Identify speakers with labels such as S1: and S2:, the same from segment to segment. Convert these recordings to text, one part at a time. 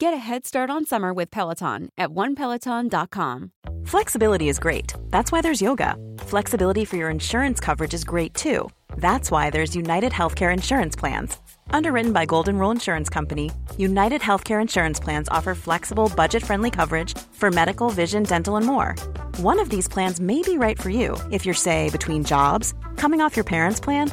S1: Get a head start on summer with Peloton at onepeloton.com.
S2: Flexibility is great. That's why there's yoga. Flexibility for your insurance coverage is great too. That's why there's United Healthcare Insurance Plans. Underwritten by Golden Rule Insurance Company, United Healthcare Insurance Plans offer flexible, budget friendly coverage for medical, vision, dental, and more. One of these plans may be right for you if you're, say, between jobs, coming off your parents' plan,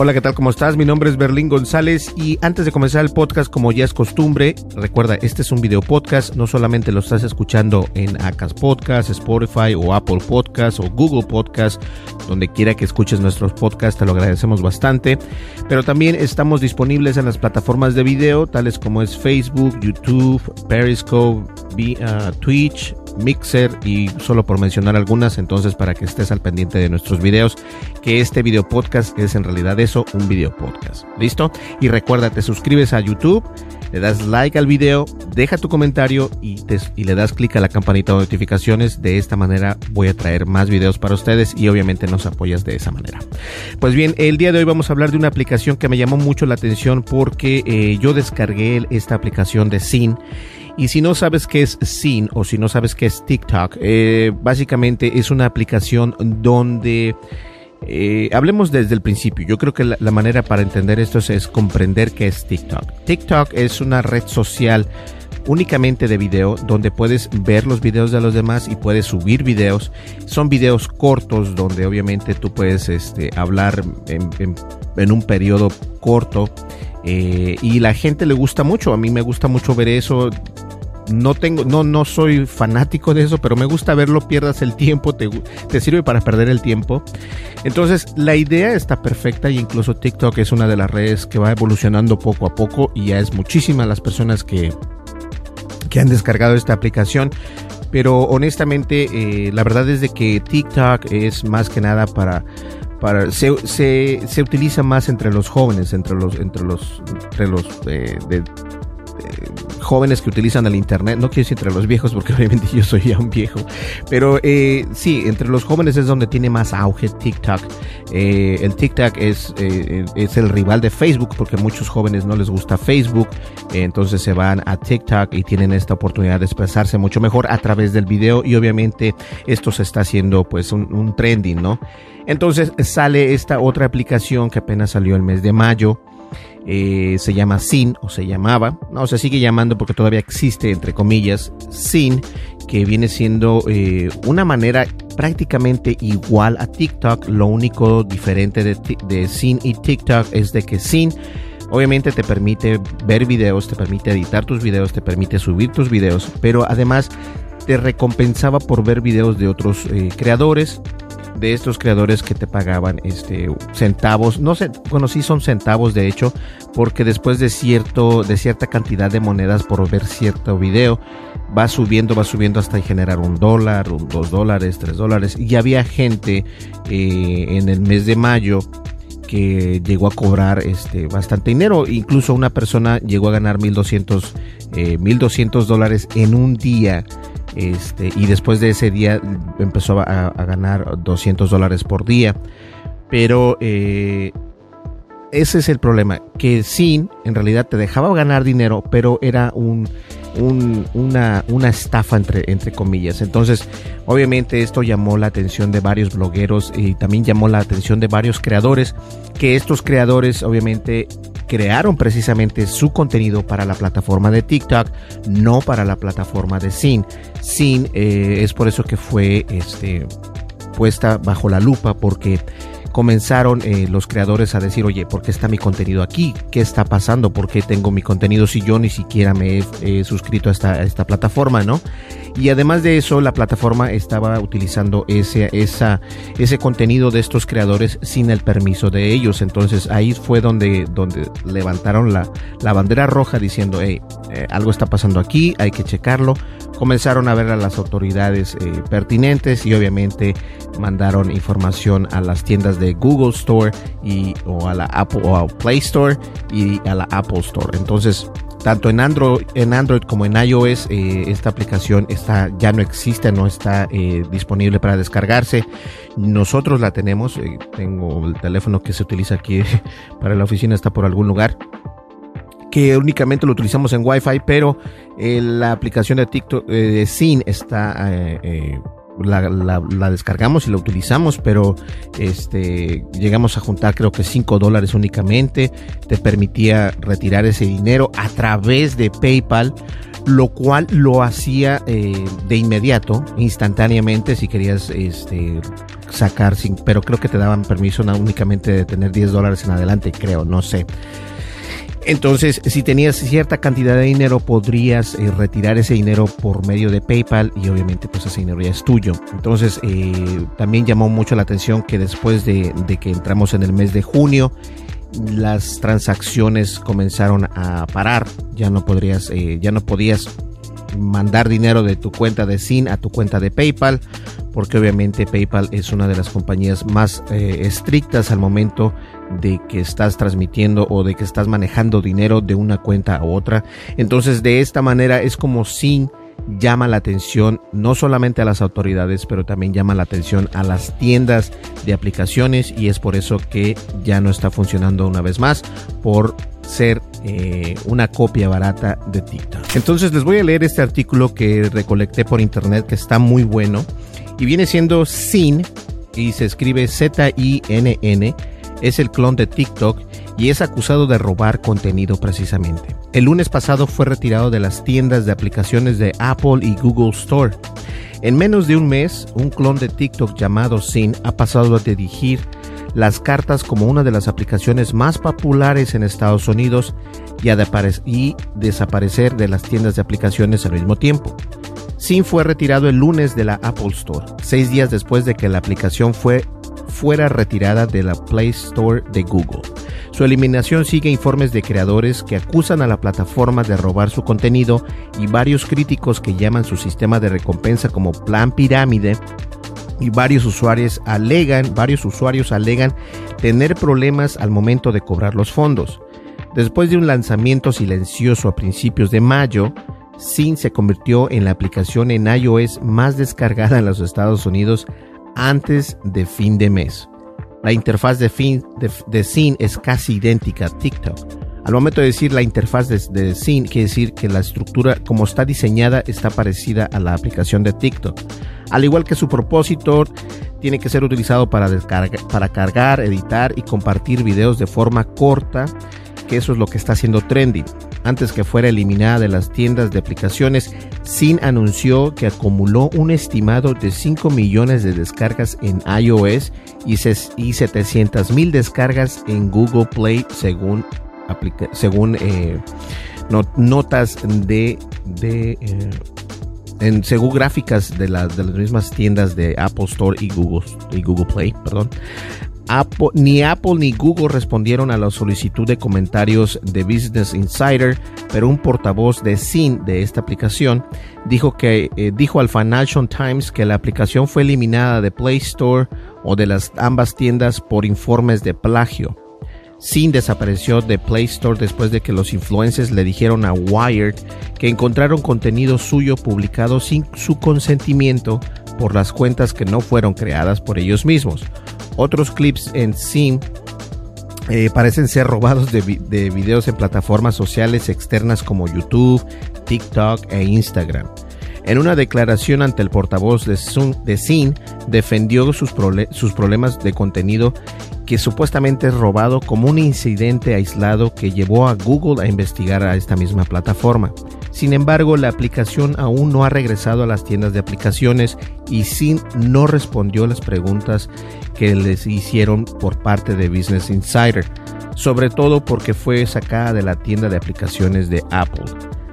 S3: Hola, ¿qué tal? ¿Cómo estás? Mi nombre es Berlín González y antes de comenzar el podcast, como ya es costumbre, recuerda, este es un video podcast, no solamente lo estás escuchando en Acas Podcast, Spotify o Apple Podcast o Google Podcast, donde quiera que escuches nuestros podcasts, te lo agradecemos bastante, pero también estamos disponibles en las plataformas de video, tales como es Facebook, YouTube, Periscope, uh, Twitch, Mixer y solo por mencionar algunas, entonces para que estés al pendiente de nuestros videos, que este video podcast es en realidad eso, un video podcast. ¿Listo? Y recuerda, te suscribes a YouTube, le das like al video, deja tu comentario y, y le das clic a la campanita de notificaciones. De esta manera voy a traer más videos para ustedes y obviamente nos apoyas de esa manera. Pues bien, el día de hoy vamos a hablar de una aplicación que me llamó mucho la atención porque eh, yo descargué esta aplicación de Sin y si no sabes qué es Sin o si no sabes qué es TikTok, eh, básicamente es una aplicación donde... Eh, hablemos desde el principio. Yo creo que la, manera para entender esto es, comprender qué es TikTok. TikTok es una red social únicamente de video donde puedes ver los videos de los demás y puedes subir videos. Son videos cortos donde obviamente tú puedes este, hablar en, un periodo corto. Eh, y la gente le gusta mucho. A mí me gusta mucho ver eso no tengo, no, no soy fanático de eso, pero me gusta verlo, pierdas el tiempo, te, te sirve para perder el tiempo. Entonces, la idea está perfecta y incluso TikTok es una de las redes que va evolucionando poco a poco y ya es muchísimas las personas que, que han descargado esta aplicación. Pero honestamente, eh, la verdad es de que TikTok es más que nada para para se, se, se, utiliza más entre los jóvenes entre los entre los entre los eh, jóvenes que utilizan el internet, no quiero decir entre los viejos porque obviamente yo soy ya un viejo, pero eh, sí, entre los jóvenes es donde tiene más auge TikTok. Eh, el TikTok es, eh, es el rival de Facebook porque muchos jóvenes no les gusta Facebook, entonces se van a TikTok y tienen esta oportunidad de expresarse mucho mejor a través del video y obviamente esto se está haciendo pues un trending, ¿no? Entonces sale esta otra aplicación que apenas salió el mes de mayo eh, se llama Sin o se llamaba, no, se sigue llamando porque todavía existe entre comillas Sin, que viene siendo eh, una manera prácticamente igual a TikTok, lo único diferente de, de Sin y TikTok es de que Sin obviamente te permite ver videos, te permite editar tus videos, te permite subir tus videos, pero además te recompensaba por ver videos de otros eh, creadores de estos creadores que te pagaban este centavos, no sé, bueno, sí son centavos de hecho, porque después de cierto de cierta cantidad de monedas por ver cierto video, va subiendo, va subiendo hasta generar un dólar, dos dólares, tres dólares. Y había gente eh, en el mes de mayo que llegó a cobrar este bastante dinero. Incluso una persona llegó a ganar 1200 eh, 1200 dólares en un día este, y después de ese día empezó a, ganar 200 dólares por día. Pero eh, ese es el problema, que Sin en realidad te dejaba ganar dinero, pero era un, una, estafa entre, entre comillas. Entonces, obviamente esto llamó la atención de varios blogueros y también llamó la atención de varios creadores, que estos creadores obviamente crearon precisamente su contenido para la plataforma de TikTok, no para la plataforma de Sin. Sin eh, es por eso que fue este, puesta bajo la lupa porque comenzaron eh, los creadores a decir, oye, ¿por qué está mi contenido aquí? ¿Qué está pasando? ¿Por qué tengo mi contenido si yo ni siquiera me he, suscrito a esta, a esta, plataforma, no? Y además de eso, la plataforma estaba utilizando ese, esa, ese contenido de estos creadores sin el permiso de ellos. Entonces ahí fue donde, donde levantaron la, la bandera roja diciendo, hey, eh, algo está pasando aquí, hay que checarlo. Comenzaron a ver a las autoridades eh, pertinentes y obviamente mandaron información a las tiendas de Google Store y o a la Apple o a Play Store y a la Apple Store. Entonces, tanto en Android, en Android como en iOS, eh, esta aplicación está, ya no existe, no está disponible para descargarse. Nosotros la tenemos, tengo el teléfono que se utiliza aquí para la oficina, está por algún lugar que únicamente lo utilizamos en Wi-Fi, pero eh, la aplicación de TikTok eh, de Sin está eh, la, descargamos y la utilizamos, pero este llegamos a juntar creo que 5 dólares únicamente. Te permitía retirar ese dinero a través de PayPal, lo cual lo hacía de inmediato, instantáneamente, si querías este, sacar, sin, pero creo que te daban permiso únicamente de tener 10 dólares en adelante, creo, no sé. Entonces, si tenías cierta cantidad de dinero, podrías eh, retirar ese dinero por medio de PayPal y obviamente pues ese dinero ya es tuyo. Entonces, eh, también llamó mucho la atención que después de, que entramos en el mes de junio, las transacciones comenzaron a parar. Ya no podrías, eh, ya no podías mandar dinero de tu cuenta de SIN a tu cuenta de PayPal, porque obviamente PayPal es una de las compañías más estrictas al momento de que estás transmitiendo o de que estás manejando dinero de una cuenta a otra. Entonces de esta manera es como sin llama la atención no solamente a las autoridades, pero también llama la atención a las tiendas de aplicaciones y es por eso que ya no está funcionando una vez más por ser eh, una copia barata de TikTok. Entonces les voy a leer este artículo que recolecté por internet que está muy bueno y viene siendo Sin y se escribe Z-I-N-N es el clon de TikTok y es acusado de robar contenido precisamente. El lunes pasado fue retirado de las tiendas de aplicaciones de Apple y Google Store. En menos de un mes, un clon de TikTok llamado Sin ha pasado a dirigir las cartas como una de las aplicaciones más populares en Estados Unidos y, a y desaparecer de las tiendas de aplicaciones al mismo tiempo. Sin fue retirado el lunes de la Apple Store, seis días después de que la aplicación fue fuera retirada de la Play Store de Google. Su eliminación sigue informes de creadores que acusan a la plataforma de robar su contenido y varios críticos que llaman su sistema de recompensa como plan pirámide y varios usuarios alegan, varios usuarios alegan tener problemas al momento de cobrar los fondos. Después de un lanzamiento silencioso a principios de mayo, Sin se convirtió en la aplicación en iOS más descargada en los Estados Unidos antes de fin de mes. La interfaz de, fin, de, Scene es casi idéntica a TikTok. Al momento de decir la interfaz de, de Scene, quiere decir que la estructura como está diseñada está parecida a la aplicación de TikTok. Al igual que su propósito, tiene que ser utilizado para, para cargar, editar y compartir videos de forma corta, que eso es lo que está haciendo trending antes que fuera eliminada de las tiendas de aplicaciones, Sin anunció que acumuló un estimado de 5 millones de descargas en iOS y, 700 mil descargas en Google Play según, según eh, notas de, de eh, según gráficas de, las de las mismas tiendas de Apple Store y Google, y Google Play, perdón ni Apple ni Google respondieron a la solicitud de comentarios de Business Insider, pero un portavoz de SIN de esta aplicación dijo, que, eh, dijo al Financial Times que la aplicación fue eliminada de Play Store o de las ambas tiendas por informes de plagio. Sin desapareció de Play Store después de que los influencers le dijeron a Wired que encontraron contenido suyo publicado sin su consentimiento por las cuentas que no fueron creadas por ellos mismos. Otros clips en Sim eh, parecen ser robados de, videos en plataformas sociales externas como YouTube, TikTok e Instagram. En una declaración ante el portavoz de, Sin, defendió sus, sus problemas de contenido que supuestamente es robado como un incidente aislado que llevó a Google a investigar a esta misma plataforma. Sin embargo, la aplicación aún no ha regresado a las tiendas de aplicaciones y Sin no respondió las preguntas que les hicieron por parte de Business Insider, sobre todo porque fue sacada de la tienda de aplicaciones de Apple.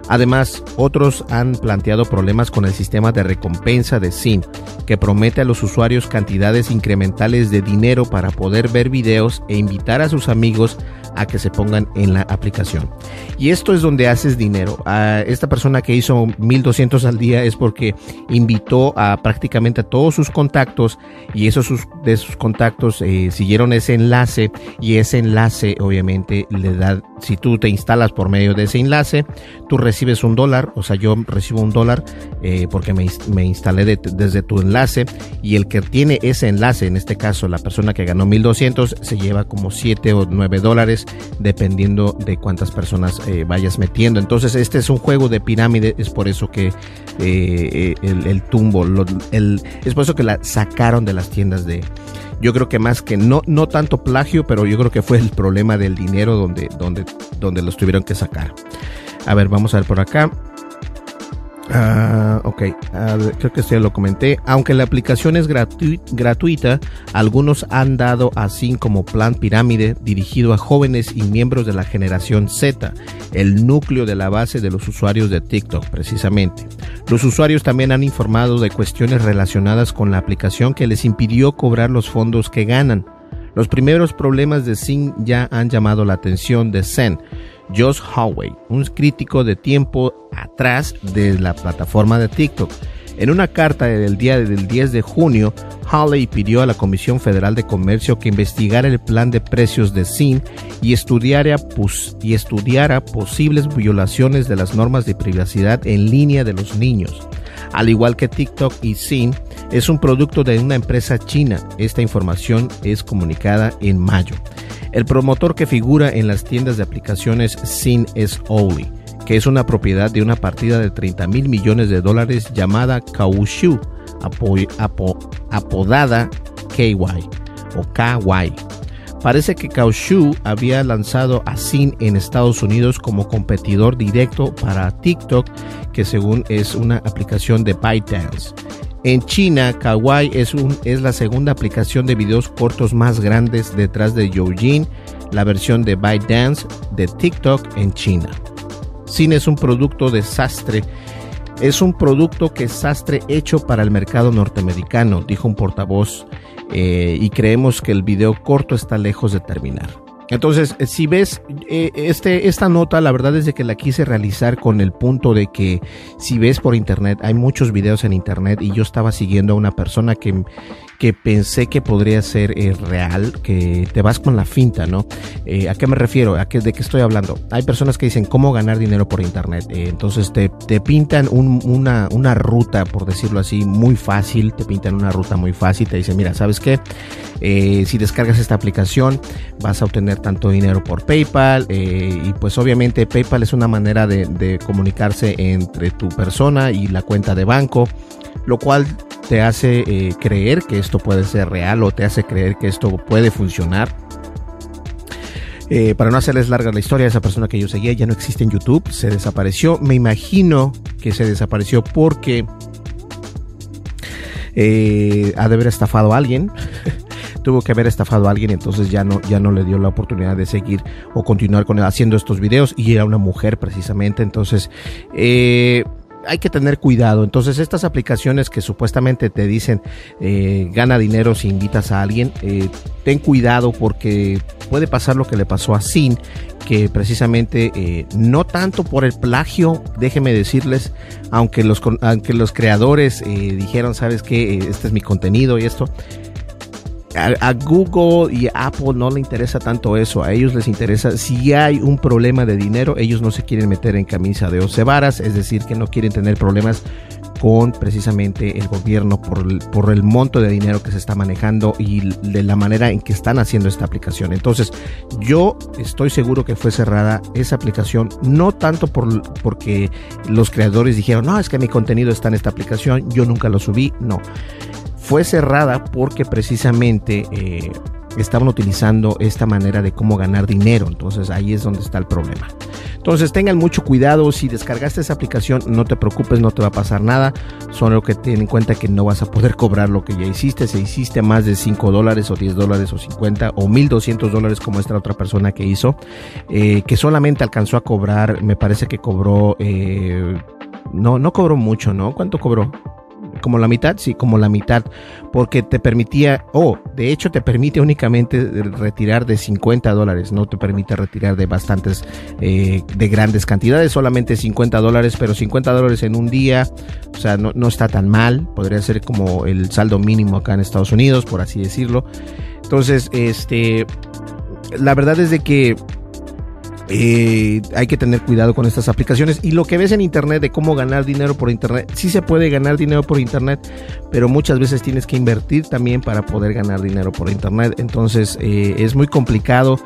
S3: Además, otros han planteado problemas con el sistema de recompensa de SIM, que promete a los usuarios cantidades incrementales de dinero para poder ver videos e invitar a sus amigos a que se pongan en la aplicación. Y esto es donde haces dinero. A esta persona que hizo 1200 al día es porque invitó a prácticamente a todos sus contactos y esos de sus contactos eh, siguieron ese enlace y ese enlace obviamente le da, si tú te instalas por medio de ese enlace, tú recibes un dólar, o sea, yo recibo un dólar eh, porque me, me instalé desde tu enlace y el que tiene ese enlace, en este caso la persona que ganó 1200, se lleva como 7 o 9 dólares dependiendo de cuántas personas eh, vayas metiendo. Entonces este es un juego de pirámide, es por eso que eh, el, tumbo, el, es por eso que la sacaron de las tiendas de... Yo creo que más que no, no tanto plagio, pero yo creo que fue el problema del dinero donde, donde, donde los tuvieron que sacar. A ver, vamos a ver por acá. Uh, ok, creo que ya lo comenté. Aunque la aplicación es gratuita, algunos han dado así como plan pirámide dirigido a jóvenes y miembros de la generación Z, el núcleo de la base de los usuarios de TikTok precisamente. Los usuarios también han informado de cuestiones relacionadas con la aplicación que les impidió cobrar los fondos que ganan. Los primeros problemas de Sing ya han llamado la atención de Zen Josh Howey, un crítico de tiempo atrás de la plataforma de TikTok. En una carta del día del 10 de junio, Hawley pidió a la Comisión Federal de Comercio que investigara el plan de precios de SIN y estudiara, y posibles violaciones de las normas de privacidad en línea de los niños. Al igual que TikTok y SIN, es un producto de una empresa china. Esta información es comunicada en mayo. El promotor que figura en las tiendas de aplicaciones Sin es Oli, que es una propiedad de una partida de 30 mil millones de dólares llamada Kaushu, apodada KY o KY. Parece que Kaushu había lanzado a Sin en Estados Unidos como competidor directo para TikTok, que según es una aplicación de ByteDance. En China, Kawaii es, un, es la segunda aplicación de videos cortos más grandes detrás de Youjin, la versión de ByteDance de TikTok en China. Cine es un producto desastre. Es un producto que hecho para el mercado norteamericano, dijo un portavoz, eh, y creemos que el video corto está lejos de terminar. Entonces, eh, si ves eh, este, esta nota, la verdad es de que la quise realizar con el punto de que si ves por internet, hay muchos videos en internet y yo estaba siguiendo a una persona que que pensé que podría ser eh, real, que te vas con la finta, ¿no? Eh, ¿A qué me refiero? ¿A qué, ¿De qué estoy hablando? Hay personas que dicen cómo ganar dinero por internet. Eh, entonces te, pintan una, ruta, por decirlo así, muy fácil. Te pintan una ruta muy fácil. Te dicen, mira, ¿sabes qué? si descargas esta aplicación vas a obtener tanto dinero por PayPal. y pues obviamente PayPal es una manera de comunicarse entre tu persona y la cuenta de banco. Lo cual te hace eh, creer que esto puede ser real o te hace creer que esto puede funcionar. Eh, para no hacerles larga la historia, esa persona que yo seguía ya no existe en YouTube, se desapareció. Me imagino que se desapareció porque eh, ha de haber estafado a alguien. Tuvo que haber estafado a alguien, entonces ya no, ya no le dio la oportunidad de seguir o continuar con haciendo estos videos. Y era una mujer precisamente. Entonces, hay que tener cuidado. Entonces, estas aplicaciones que supuestamente te dicen eh, gana dinero si invitas a alguien, eh, ten cuidado porque puede pasar lo que le pasó a Sin, que precisamente eh, no tanto por el plagio, déjeme decirles, aunque los, aunque los creadores dijeron, sabes que este es mi contenido y esto, a, Google y Apple no le interesa tanto eso, a ellos les interesa si hay un problema de dinero, ellos no se quieren meter en camisa de once varas, es decir, que no quieren tener problemas con precisamente el gobierno por el, por el monto de dinero que se está manejando y de la manera en que están haciendo esta aplicación. Entonces, yo estoy seguro que fue cerrada esa aplicación, no tanto por, porque los creadores dijeron, no, es que mi contenido está en esta aplicación, yo nunca lo subí, no fue cerrada porque precisamente eh, estaban utilizando esta manera de cómo ganar dinero. Entonces ahí es donde está el problema. Entonces tengan mucho cuidado, si descargaste esa aplicación no te preocupes, no te va a pasar nada, solo que ten en cuenta que no vas a poder cobrar lo que ya hiciste, si hiciste más de 5 dólares o 10 dólares o 50 o 1200 dólares como esta otra persona que hizo, eh, que solamente alcanzó a cobrar, me parece que cobró, eh, no, no cobró mucho, ¿no? ¿Cuánto cobró? Como la mitad, sí, como la mitad, porque te permitía, o oh, de hecho te permite únicamente retirar de 50 dólares, no te permite retirar de bastantes, eh, de grandes cantidades, solamente 50 dólares, pero 50 dólares en un día, o sea, no, no está tan mal, podría ser como el saldo mínimo acá en Estados Unidos, por así decirlo. Entonces, este, la verdad es de que eh, hay que tener cuidado con estas aplicaciones y lo que ves en internet de cómo ganar dinero por internet, sí se puede ganar dinero por internet, pero muchas veces tienes que invertir también para poder ganar dinero por internet, entonces eh, es muy complicado.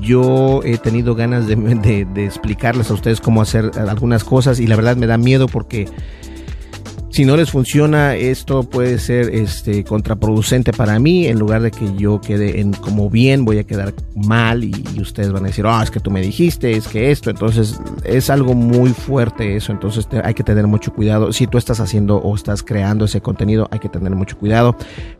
S3: Yo he tenido ganas de explicarles a ustedes cómo hacer algunas cosas y la verdad me da miedo porque si no les funciona, esto puede ser este, contraproducente para mí. En lugar de que yo quede en como bien, voy a quedar mal y, ustedes van a decir, ah, es que tú me dijiste, es que esto. Entonces, es algo muy fuerte eso. Entonces, hay que tener mucho cuidado. Si tú estás haciendo o estás creando ese contenido, hay que tener mucho cuidado.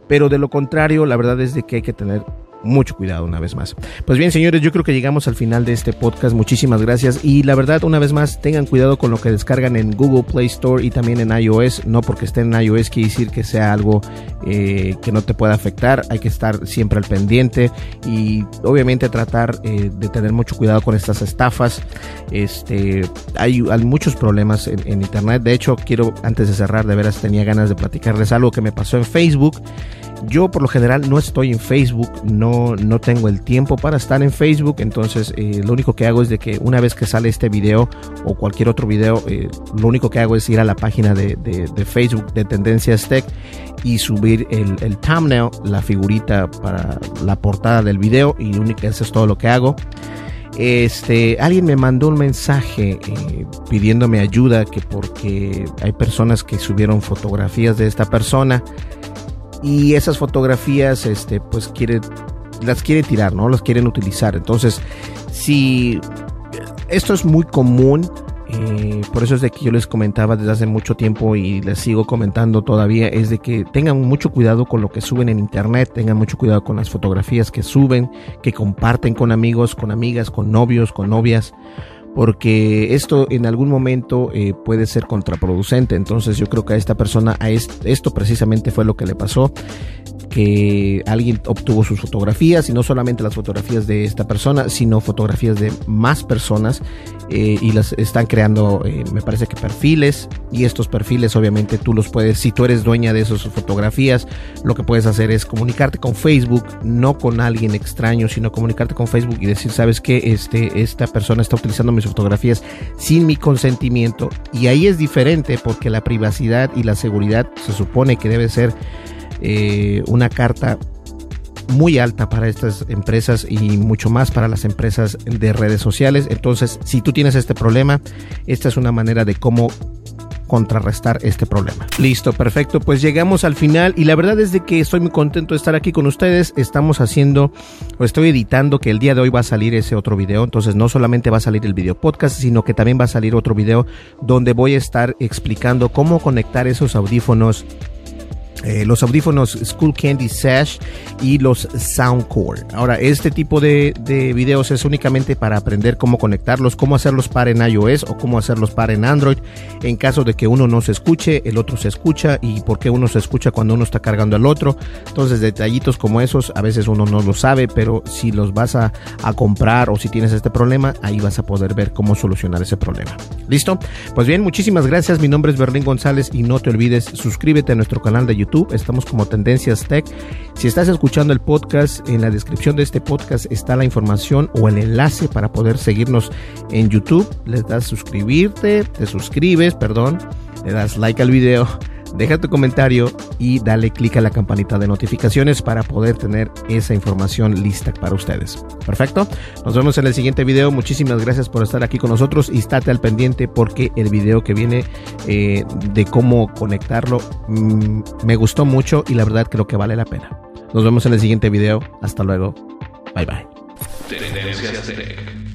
S3: Pero de lo contrario, la verdad es de que hay que tener mucho cuidado una vez más. Pues bien, señores, yo creo que llegamos al final de este podcast. Muchísimas gracias. Y la verdad, una vez más, tengan cuidado con lo que descargan en Google Play Store y también en iOS. No porque esté en iOS quiere decir que sea algo eh, que no te pueda afectar. Hay que estar siempre al pendiente y obviamente tratar eh, de tener mucho cuidado con estas estafas. Este, hay, muchos problemas en, Internet. De hecho, quiero, antes de cerrar, de veras tenía ganas de platicarles algo que me pasó en Facebook. Yo por lo general no estoy en Facebook, no, no tengo el tiempo para estar en Facebook, entonces eh, lo único que hago es de que una vez que sale este video o cualquier otro video, lo único que hago es ir a la página de, Facebook de Tendencias Tech y subir el, thumbnail, la figurita para la portada del video y único, eso es todo lo que hago. Este, alguien me mandó un mensaje eh, pidiéndome ayuda que porque hay personas que subieron fotografías de esta persona y esas fotografías este pues quiere las quiere tirar no las quieren utilizar entonces si esto es muy común eh, por eso es de que yo les comentaba desde hace mucho tiempo y les sigo comentando todavía es de que tengan mucho cuidado con lo que suben en internet tengan mucho cuidado con las fotografías que suben que comparten con amigos con amigas con novios con novias porque esto en algún momento eh, puede ser contraproducente. Entonces yo creo que a esta persona, a esto precisamente fue lo que le pasó que alguien obtuvo sus fotografías y no solamente las fotografías de esta persona, sino fotografías de más personas eh, y las están creando, eh, me parece que perfiles y estos perfiles obviamente tú los puedes, si tú eres dueña de esas fotografías, lo que puedes hacer es comunicarte con Facebook, no con alguien extraño, sino comunicarte con Facebook y decir, sabes que este, esta persona está utilizando mis fotografías sin mi consentimiento y ahí es diferente porque la privacidad y la seguridad se supone que debe ser eh, una carta muy alta para estas empresas y mucho más para las empresas de redes sociales. Entonces, si tú tienes este problema, esta es una manera de cómo contrarrestar este problema. Listo, perfecto. Pues llegamos al final y la verdad es de que estoy muy contento de estar aquí con ustedes. Estamos haciendo o estoy editando que el día de hoy va a salir ese otro video. Entonces no solamente va a salir el video podcast, sino que también va a salir otro video donde voy a estar explicando cómo conectar esos audífonos eh, los audífonos School Candy Sash y los Soundcore. Ahora, este tipo de, de, videos es únicamente para aprender cómo conectarlos, cómo hacerlos para en iOS o cómo hacerlos para en Android. En caso de que uno no se escuche, el otro se escucha y por qué uno se escucha cuando uno está cargando al otro. Entonces, detallitos como esos, a veces uno no lo sabe, pero si los vas a comprar o si tienes este problema, ahí vas a poder ver cómo solucionar ese problema. ¿Listo? Pues bien, muchísimas gracias. Mi nombre es Berlín González y no te olvides, suscríbete a nuestro canal de YouTube estamos como Tendencias Tech. Si estás escuchando el podcast, en la descripción de este podcast está la información o el enlace para poder seguirnos en YouTube. Le das suscribirte, te suscribes, perdón, le das like al video deja tu comentario y dale clic a la campanita de notificaciones para poder tener esa información lista para ustedes. Perfecto. Nos vemos en el siguiente video. Muchísimas gracias por estar aquí con nosotros y estate al pendiente porque el video que viene eh, de cómo conectarlo mm, me gustó mucho y la verdad creo que vale la pena. Nos vemos en el siguiente video. Hasta luego. Bye bye.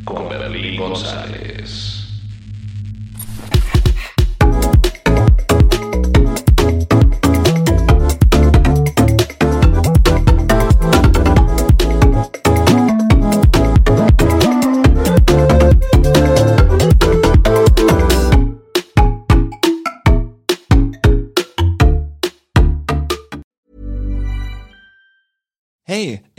S4: con Berlín González.